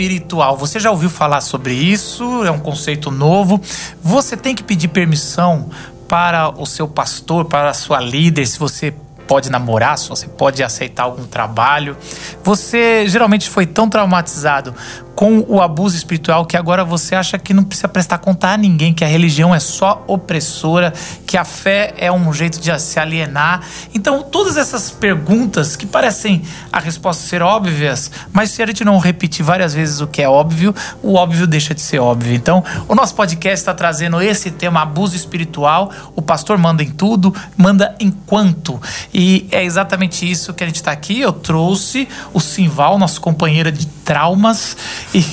espiritual. Você já ouviu falar sobre isso? É um conceito novo. Você tem que pedir permissão para o seu pastor, para a sua líder, se você pode namorar, se você pode aceitar algum trabalho. Você geralmente foi tão traumatizado com o abuso espiritual que agora você acha que não precisa prestar conta a ninguém, que a religião é só opressora, que a fé é um jeito de se alienar. Então, todas essas perguntas que parecem a resposta ser óbvias, mas se a gente não repetir várias vezes o que é óbvio, o óbvio deixa de ser óbvio. Então, o nosso podcast está trazendo esse tema abuso espiritual. O pastor manda em tudo, manda enquanto. E é exatamente isso que a gente está aqui. Eu trouxe o Simval, nosso companheiro de traumas e,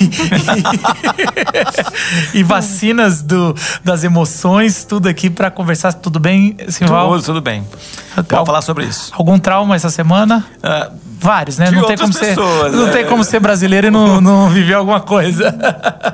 e, vacinas do, das emoções, tudo aqui para conversar. Tudo bem, Simval? Tudo, tudo bem. Vamos falar sobre isso. Algum trauma essa semana? Uh, Vários, né? não tem como pessoas, ser, não tem como ser brasileiro e não, não viver alguma coisa.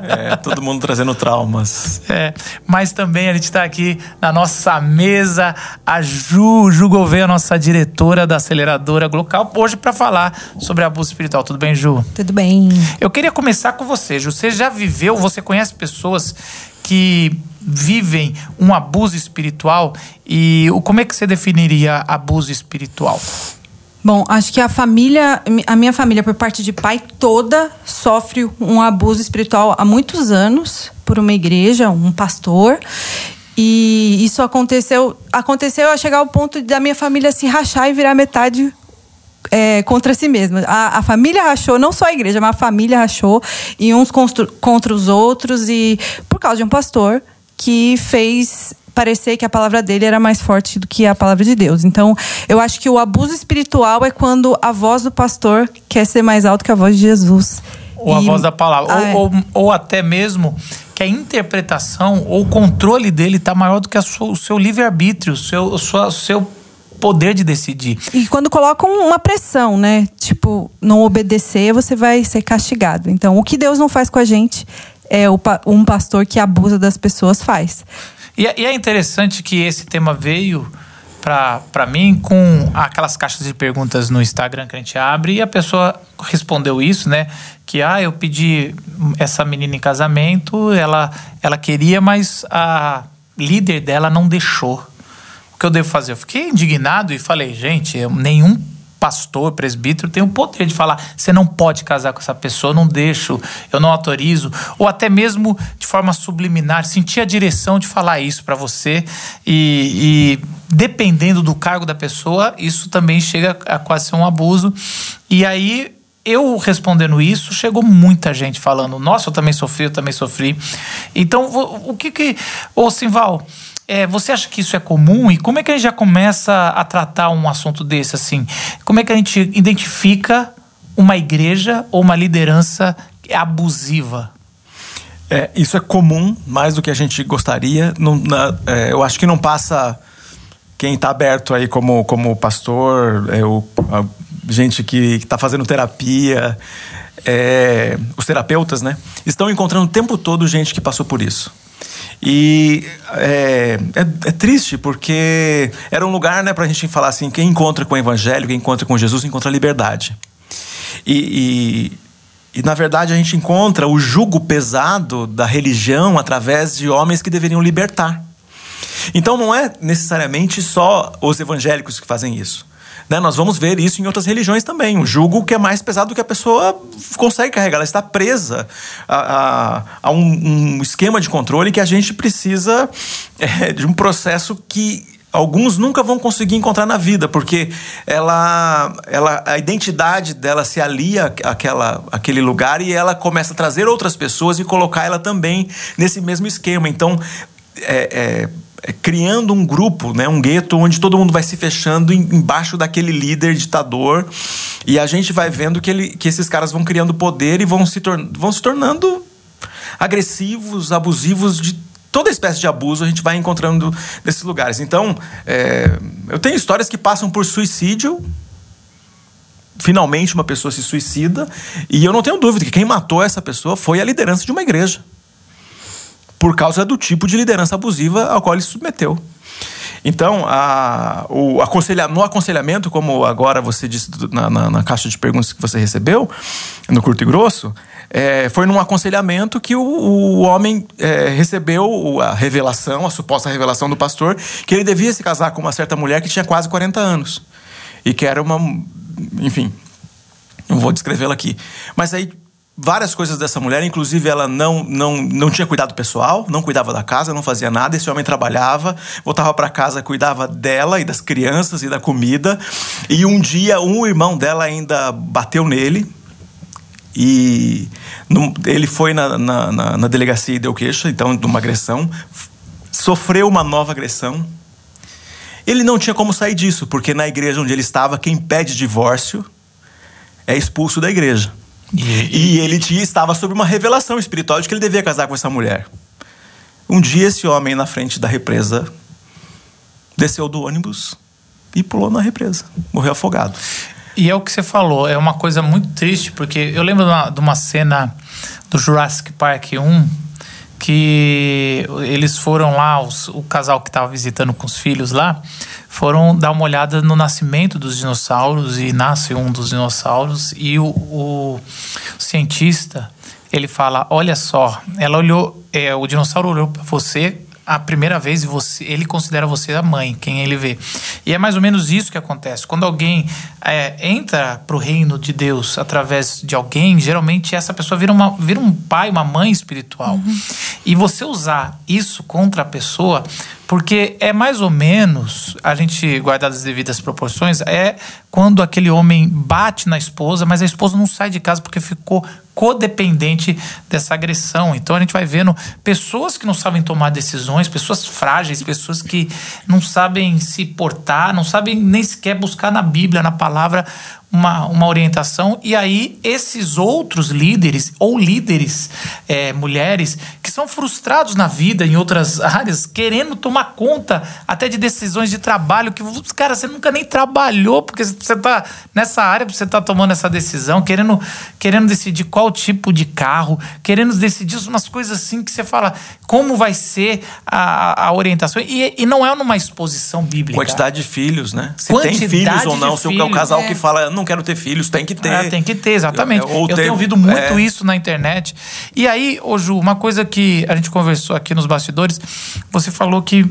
É, todo mundo trazendo traumas. É, mas também a gente está aqui na nossa mesa, a Ju, Ju Gouveia, nossa diretora da aceleradora Glocal, hoje para falar sobre abuso espiritual. Tudo bem, Ju? Tudo bem. Eu queria começar com você, Ju. Você já viveu, você conhece pessoas que vivem um abuso espiritual e como é que você definiria abuso espiritual? Bom, acho que a família, a minha família, por parte de pai, toda sofre um abuso espiritual há muitos anos por uma igreja, um pastor. E isso aconteceu, aconteceu a chegar ao ponto da minha família se rachar e virar metade é, contra si mesma. A, a, família rachou, não só a igreja, mas a família rachou, e uns contra os outros, e por causa de um pastor que fez parecer que a palavra dele era mais forte do que a palavra de Deus. Então, eu acho que o abuso espiritual é quando a voz do pastor quer ser mais alta que a voz de Jesus. Ou e... a voz da palavra. Ah, ou, é. ou, ou, até mesmo que a interpretação ou o controle dele está maior do que sua, o seu livre-arbítrio, o seu, o seu, o seu poder de decidir. E quando colocam uma pressão, né? Tipo, não obedecer, você vai ser castigado. Então, o que Deus não faz com a gente é um pastor que abusa das pessoas faz. E, é, e é interessante que esse tema veio para mim com aquelas caixas de perguntas no Instagram que a gente abre e a pessoa respondeu isso, né? Que ah, eu pedi essa menina em casamento, ela, ela queria, mas a líder dela não deixou. O que eu devo fazer? Eu fiquei indignado e falei, gente, nenhum pastor, presbítero, tem o poder de falar: você não pode casar com essa pessoa, não deixo, eu não autorizo, ou até mesmo de forma subliminar, sentir a direção de falar isso para você e, e dependendo do cargo da pessoa, isso também chega a quase ser um abuso. E aí eu respondendo isso, chegou muita gente falando: Nossa, eu também sofri, eu também sofri. Então, o que que. Ô, Simval, é, você acha que isso é comum? E como é que a gente já começa a tratar um assunto desse assim? Como é que a gente identifica uma igreja ou uma liderança abusiva? É, isso é comum, mais do que a gente gostaria. Não, na, é, eu acho que não passa quem está aberto aí como, como pastor, é, o, a, gente que está fazendo terapia, é, os terapeutas, né? Estão encontrando o tempo todo gente que passou por isso. E é, é, é, triste porque era um lugar né, para a gente falar assim: quem encontra com o Evangelho, quem encontra com Jesus, encontra liberdade. E, e, e, na verdade a gente encontra o jugo pesado da religião através de homens que deveriam libertar. Então não é necessariamente só os evangélicos que fazem isso. Né? Nós vamos ver isso em outras religiões também. Um jugo que é mais pesado do que a pessoa consegue carregar. Ela está presa a, a, a um, um, esquema de controle que a gente precisa é, de um processo que alguns nunca vão conseguir encontrar na vida, porque ela, ela, a identidade dela se alia àquela, àquele lugar e ela começa a trazer outras pessoas e colocar ela também nesse mesmo esquema. Então, é, é criando um grupo, né, um gueto onde todo mundo vai se fechando embaixo daquele líder ditador e a gente vai vendo que, ele, que esses caras vão criando poder e vão se, vão se tornando agressivos, abusivos de toda espécie de abuso a gente vai encontrando nesses lugares. Então, é, eu tenho histórias que passam por suicídio. Finalmente, uma pessoa se suicida, e eu não tenho dúvida que quem matou essa pessoa foi a liderança de uma igreja por causa do tipo de liderança abusiva ao qual ele se submeteu. Então, a, o aconselha, no aconselhamento, como agora você disse na, na, na, caixa de perguntas que você recebeu, no curto e grosso, é, foi num aconselhamento que o, o homem é, recebeu a revelação, a suposta revelação do pastor, que ele devia se casar com uma certa mulher que tinha quase 40 anos. E que era uma. Enfim, não vou descrevê-la aqui. Mas aí várias coisas dessa mulher, inclusive ela não, não, não tinha cuidado pessoal, não cuidava da casa, não fazia nada. Esse homem trabalhava, voltava para casa, cuidava dela e das crianças e da comida. E um dia um irmão dela ainda bateu nele. E ele foi na, na, na, na delegacia e deu queixa, então, de uma agressão. Sofreu uma nova agressão. Ele não tinha como sair disso, porque na igreja onde ele estava, quem pede divórcio é expulso da igreja. E, ele tinha, estava sob uma revelação espiritual de que ele devia casar com essa mulher. Um dia, esse homem na frente da represa desceu do ônibus e pulou na represa. Morreu afogado. E é o que você falou, é uma coisa muito triste, porque eu lembro de uma, de uma cena do Jurassic Park 1 que eles foram lá, os, o casal que estava visitando com os filhos lá, foram dar uma olhada no nascimento dos dinossauros e nasce um dos dinossauros e o, o cientista ele fala, olha só, ela olhou, é, o dinossauro olhou para você a primeira vez e você, ele considera você a mãe, quem ele vê. E é mais ou menos isso que acontece. Quando alguém é, entra para o reino de Deus através de alguém, geralmente essa pessoa vira, uma, vira um pai, uma mãe espiritual. Uhum. E você usar isso contra a pessoa, porque é mais ou menos, a gente guardar as devidas proporções, é quando aquele homem bate na esposa, mas a esposa não sai de casa porque ficou codependente dessa agressão. Então a gente vai vendo pessoas que não sabem tomar decisões, pessoas frágeis, pessoas que não sabem se portar, não sabem nem sequer buscar na Bíblia, na palavra, uma, uma orientação. E aí, esses outros líderes, ou líderes é, mulheres, que são frustrados na vida, em outras áreas, querendo tomar conta até de decisões de trabalho, que, cara, você nunca nem trabalhou, porque você está nessa área, você está tomando essa decisão, querendo, querendo decidir qual tipo de carro, querendo decidir umas coisas assim que você fala, como vai ser a, a orientação. E, e não é numa exposição bíblica. Quantidade de filhos, né? Se Quantidade tem filhos ou não, se é o casal é. que fala, não não quero ter filhos, tem que ter. É, tem que ter, exatamente. Eu, eu ter, tenho ouvido muito é... isso na internet. E aí, ô Ju, uma coisa que a gente conversou aqui nos bastidores, você falou que.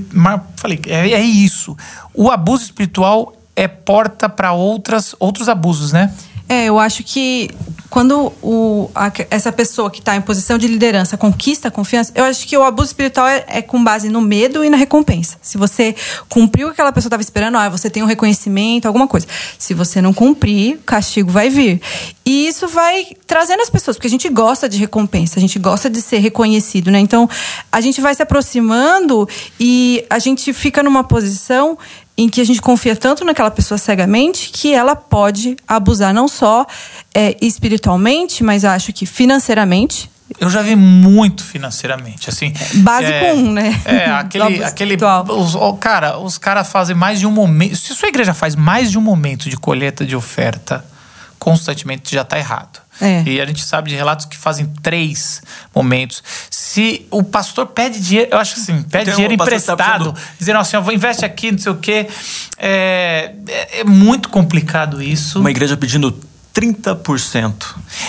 Falei, é, é isso. O abuso espiritual é porta para outras outros abusos, né? É, eu acho que quando o, a, essa pessoa que está em posição de liderança conquista a confiança, eu acho que o abuso espiritual é, é com base no medo e na recompensa. Se você cumpriu o que aquela pessoa estava esperando, ah, você tem um reconhecimento, alguma coisa. Se você não cumprir, castigo vai vir. E isso vai trazendo as pessoas, porque a gente gosta de recompensa, a gente gosta de ser reconhecido, né? Então, a gente vai se aproximando e a gente fica numa posição em que a gente confia tanto naquela pessoa cegamente que ela pode abusar não só é, espiritualmente, mas acho que financeiramente. Eu já vi muito financeiramente, assim. Básico é, um, né? É, aquele. aquele os, cara, os caras fazem mais de um momento. Se sua igreja faz mais de um momento de colheita de oferta constantemente, já está errado. É. E a gente sabe de relatos que fazem três momentos. Se o pastor pede dinheiro, eu acho assim, pede Tem dinheiro tá emprestado, tá dizendo assim, eu vou investe aqui, não sei o quê. É, é, é muito complicado isso. Uma igreja pedindo 30%.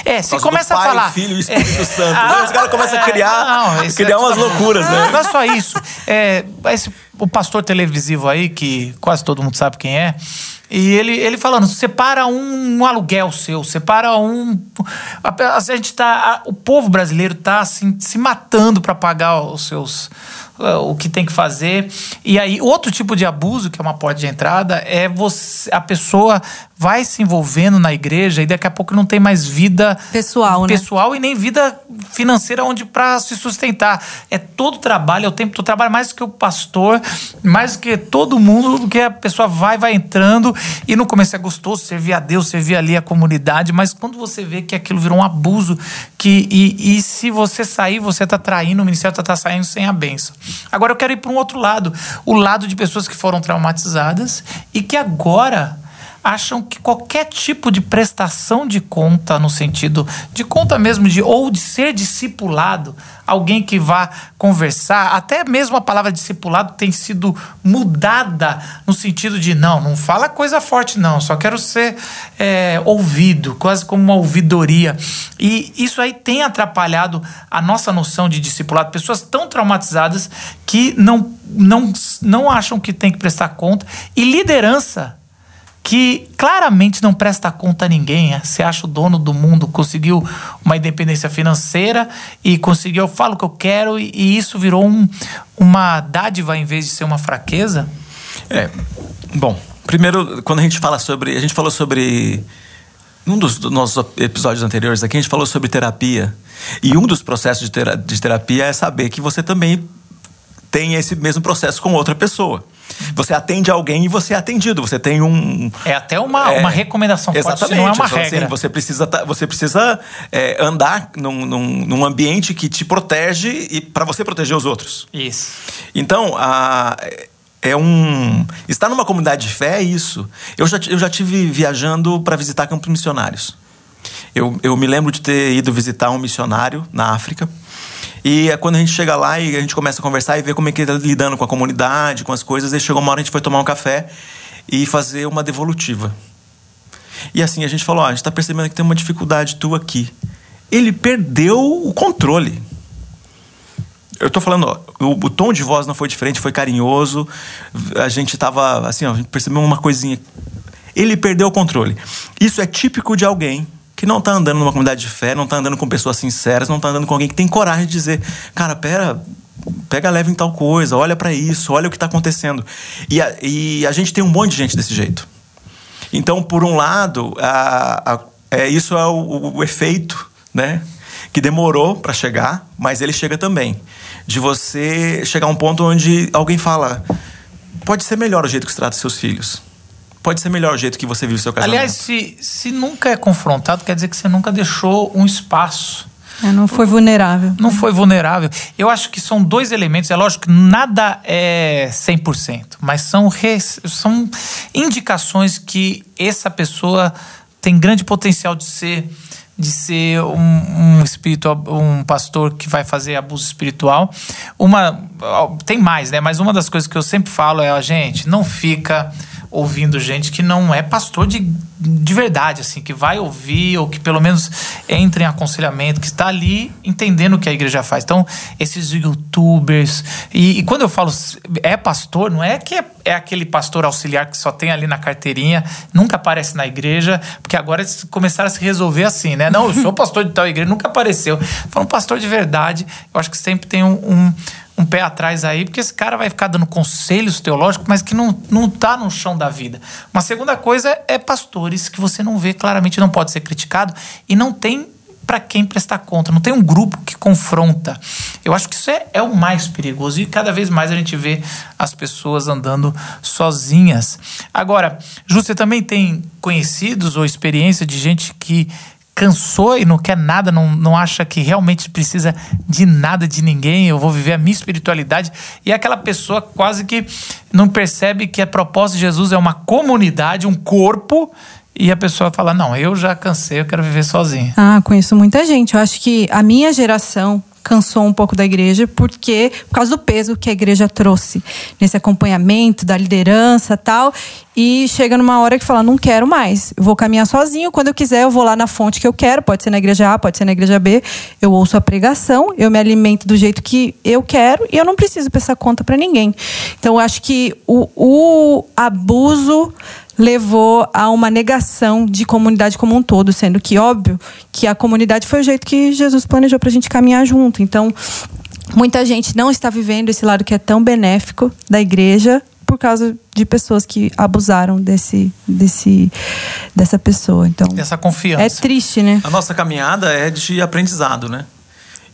É, você começa pai, a falar. filho e Espírito é, Santo. Ah, os caras começam a criar, não, criar é, umas loucuras, né? Não é só isso. É, esse, o pastor televisivo aí, que quase todo mundo sabe quem é, e ele, ele falando, separa um, um aluguel seu, separa um. A, a gente tá. A, o povo brasileiro tá assim, se matando para pagar os seus o que tem que fazer. E aí, outro tipo de abuso, que é uma porta de entrada, é você, a pessoa vai se envolvendo na igreja e daqui a pouco não tem mais vida pessoal, pessoal né? e nem vida financeira onde para se sustentar. É todo trabalho, é o tempo todo trabalho mais que o pastor, mais que todo mundo, porque a pessoa vai vai entrando e no começo é gostoso servir a Deus, servir ali a comunidade, mas quando você vê que aquilo virou um abuso, que e, e se você sair, você está traindo o ministério, está tá saindo sem a benção. Agora eu quero ir para um outro lado, o lado de pessoas que foram traumatizadas e que agora acham que qualquer tipo de prestação de conta, no sentido de conta mesmo, de ou de ser discipulado, alguém que vá conversar, até mesmo a palavra discipulado tem sido mudada no sentido de não, não fala coisa forte, não, só quero ser é, ouvido, quase como uma ouvidoria. E isso aí tem atrapalhado a nossa noção de discipulado. Pessoas tão traumatizadas que não, não, não acham que tem que prestar conta. E liderança que claramente não presta conta a ninguém. Você acha o dono do mundo, conseguiu uma independência financeira e conseguiu, eu falo o que eu quero, e, e isso virou um, uma dádiva em vez de ser uma fraqueza? É. Bom, primeiro, quando a gente fala sobre. A gente falou sobre. Num dos, nossos episódios anteriores aqui, a gente falou sobre terapia. E um dos processos de terapia é saber que você também tem esse mesmo processo com outra pessoa. Você atende alguém e você é atendido. Você tem um. É até uma, é, uma recomendação exatamente, forte, não é uma assim, regra. você precisa, você precisa é, andar num, num, num, ambiente que te protege e para você proteger os outros. Isso. Então, a, é um. Estar numa comunidade de fé é isso. Eu já, eu já tive viajando para visitar campos missionários. Eu, eu me lembro de ter ido visitar um missionário na África. E é quando a gente chega lá e a gente começa a conversar e ver como é que ele tá lidando com a comunidade, com as coisas, aí chegou uma hora a gente foi tomar um café e fazer uma devolutiva. E assim, a gente falou: ó, a gente está percebendo que tem uma dificuldade tua aqui. Ele perdeu o controle. Eu tô falando, ó, o, o, tom de voz não foi diferente, foi carinhoso. A gente tava, assim, ó, a gente percebeu uma coisinha. Ele perdeu o controle. Isso é típico de alguém que não está andando numa comunidade de fé, não está andando com pessoas sinceras, não está andando com alguém que tem coragem de dizer, cara, pera, pega leve em tal coisa, olha para isso, olha o que está acontecendo. E a, e a, gente tem um monte de gente desse jeito. Então, por um lado, a, a, é, isso é o, o, efeito, né? Que demorou para chegar, mas ele chega também. De você chegar a um ponto onde alguém fala: pode ser melhor o jeito que você trata seus filhos pode ser melhor o jeito que você vive o seu casamento. Aliás, se, se nunca é confrontado, quer dizer que você nunca deixou um espaço. É, não foi vulnerável. Não foi vulnerável. Eu acho que são dois elementos. É lógico que nada é 100%, mas são, res, são indicações que essa pessoa tem grande potencial de ser de ser um, um espírito, um pastor que vai fazer abuso espiritual. Uma tem mais, né? Mas uma das coisas que eu sempre falo é a gente não fica ouvindo gente que não é pastor de, de verdade, assim, que vai ouvir ou que pelo menos entra em aconselhamento, que está ali entendendo o que a igreja faz. Então, esses youtubers. E, e quando eu falo é pastor, não é que é, é, aquele pastor auxiliar que só tem ali na carteirinha, nunca aparece na igreja, porque agora eles começaram a se resolver assim, né? Não, eu sou pastor de tal igreja, nunca apareceu. Fala um pastor de verdade, eu acho que sempre tem um, um um pé atrás aí, porque esse cara vai ficar dando conselhos teológicos, mas que não, não tá no chão da vida. Uma segunda coisa é pastores que você não vê claramente, não pode ser criticado e não tem para quem prestar conta, não tem um grupo que confronta. Eu acho que isso é, é o mais perigoso e cada vez mais a gente vê as pessoas andando sozinhas. Agora, Ju, você também tem conhecidos ou experiência de gente que cansou e não quer nada, não, não acha que realmente precisa de nada de ninguém, eu vou viver a minha espiritualidade. E é aquela pessoa quase que não percebe que a proposta de Jesus é uma comunidade, um corpo. E a pessoa fala: Não, eu já cansei, eu quero viver sozinho. Ah, conheço muita gente. Eu acho que a minha geração, cansou um pouco da igreja porque por causa do peso que a igreja trouxe nesse acompanhamento da liderança tal e chega numa hora que fala não quero mais vou caminhar sozinho quando eu quiser eu vou lá na fonte que eu quero pode ser na igreja A pode ser na igreja B eu ouço a pregação eu me alimento do jeito que eu quero e eu não preciso prestar conta para ninguém. Então eu acho que o, o abuso levou a uma negação de comunidade como um todo, sendo que óbvio que a comunidade foi o jeito que Jesus planejou para a gente caminhar junto. Então, muita gente não está vivendo esse lado que é tão benéfico da igreja por causa de pessoas que abusaram desse, desse dessa pessoa. Então, essa confiança. É triste, né? A nossa caminhada é de aprendizado, né?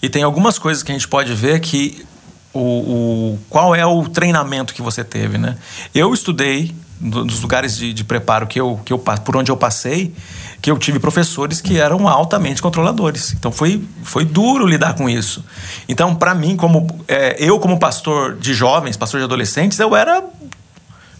E tem algumas coisas que a gente pode ver que o, o qual é o treinamento que você teve, né? Eu estudei dos lugares de, de, preparo que eu, que eu por onde eu passei que eu tive professores que eram altamente controladores. Então foi, foi duro lidar com isso. Então para mim como é, eu como pastor de jovens pastor de adolescentes eu era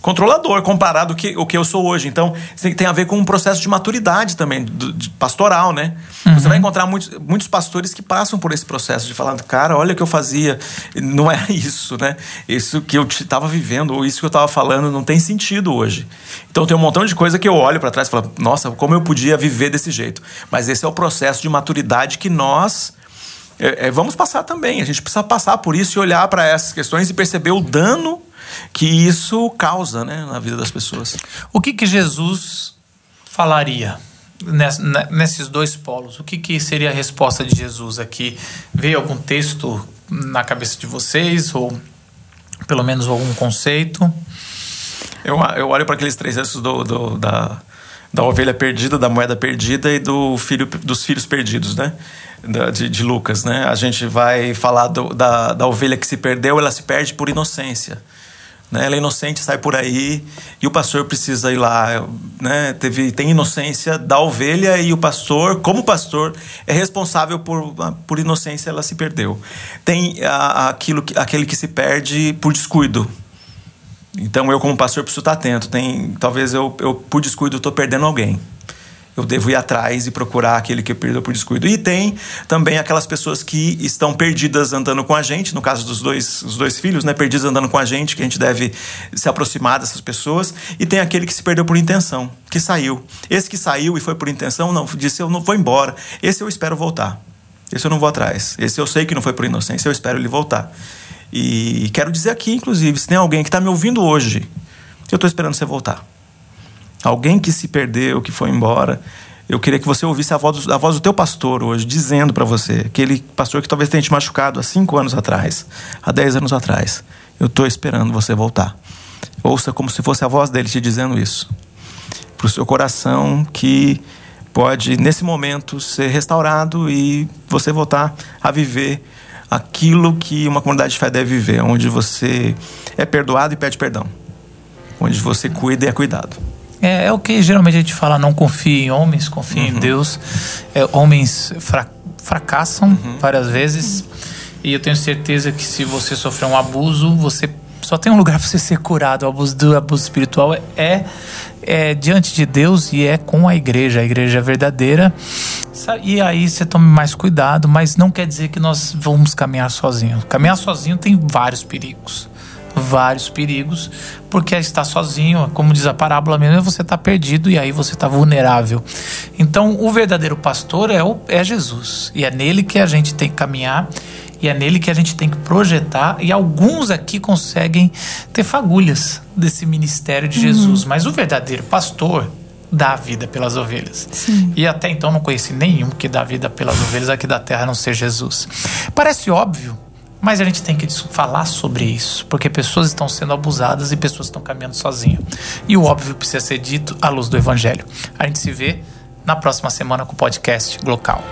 controlador comparado que, o que eu sou hoje. Então, isso tem a ver com um processo de maturidade também, do, de pastoral, né? Uhum. Você vai encontrar muitos, muitos pastores que passam por esse processo de falar, cara, olha o que eu fazia. Não é isso, né? Isso que eu estava vivendo, ou isso que eu estava falando, não tem sentido hoje. Então, tem um montão de coisa que eu olho para trás e falo, nossa, como eu podia viver desse jeito. Mas esse é o processo de maturidade que nós é, é, vamos passar também. A gente precisa passar por isso e olhar para essas questões e perceber o dano que isso causa né, na vida das pessoas. O que, que Jesus falaria nesses dois polos? O que, que seria a resposta de Jesus aqui? Veio algum texto na cabeça de vocês ou pelo menos algum conceito? Eu, eu olho para aqueles três textos do, do, da, da ovelha perdida, da moeda perdida e do filho, dos filhos perdidos, né? de, de, Lucas, né? A gente vai falar do, da, da ovelha que se perdeu, ela se perde por inocência. Né? Ela é inocente, sai por aí e o pastor precisa ir lá. Né? Teve, tem inocência da ovelha e o pastor, como pastor, é responsável por, por inocência, ela se perdeu. Tem a, aquilo, aquele que se perde por descuido. Então eu, como pastor, preciso estar atento. Tem, talvez eu, eu por descuido, estou perdendo alguém eu devo ir atrás e procurar aquele que perdeu por descuido. E tem também aquelas pessoas que estão perdidas andando com a gente, no caso dos dois, os dois filhos, né, perdidos andando com a gente, que a gente deve se aproximar dessas pessoas. E tem aquele que se perdeu por intenção, que saiu. Esse que saiu e foi por intenção, não, disse eu não vou embora. Esse eu espero voltar. Esse eu não vou atrás. Esse eu sei que não foi por inocência, eu espero ele voltar. E quero dizer aqui, inclusive, se tem alguém que está me ouvindo hoje, eu estou esperando você voltar alguém que se perdeu, que foi embora. Eu queria que você ouvisse a voz, a voz do teu pastor hoje, dizendo para você, aquele pastor que talvez tenha te machucado há cinco anos atrás, há dez anos atrás. Eu estou esperando você voltar. Ouça como se fosse a voz dele te dizendo isso. Para o seu coração que pode, nesse momento, ser restaurado e você voltar a viver aquilo que uma comunidade de fé deve viver, onde você é perdoado e pede perdão, onde você cuida e é cuidado. É, é, o que geralmente a gente fala, não confie em homens, confie uhum. em Deus. É, homens fra fracassam uhum. várias vezes. E eu tenho certeza que se você sofrer um abuso, você só tem um lugar para você ser curado. O abuso do abuso espiritual é, é, é, diante de Deus e é com a igreja, a igreja verdadeira. E aí você tome mais cuidado, mas não quer dizer que nós vamos caminhar sozinhos. Caminhar sozinho tem vários perigos vários perigos, porque está sozinho, como diz a parábola mesmo, você está perdido e aí você está vulnerável. Então, o verdadeiro pastor é, o, é Jesus, e é nele que a gente tem que caminhar, e é nele que a gente tem que projetar, e alguns aqui conseguem ter fagulhas desse ministério de uhum. Jesus, mas o verdadeiro pastor dá a vida pelas ovelhas. Sim. E até então não conheci nenhum que dá vida pelas ovelhas aqui da terra, a não ser Jesus. Parece óbvio, mas a gente tem que falar sobre isso, porque pessoas estão sendo abusadas e pessoas estão caminhando sozinhas. E o óbvio precisa ser dito à luz do Evangelho. A gente se vê na próxima semana com o podcast Glocal.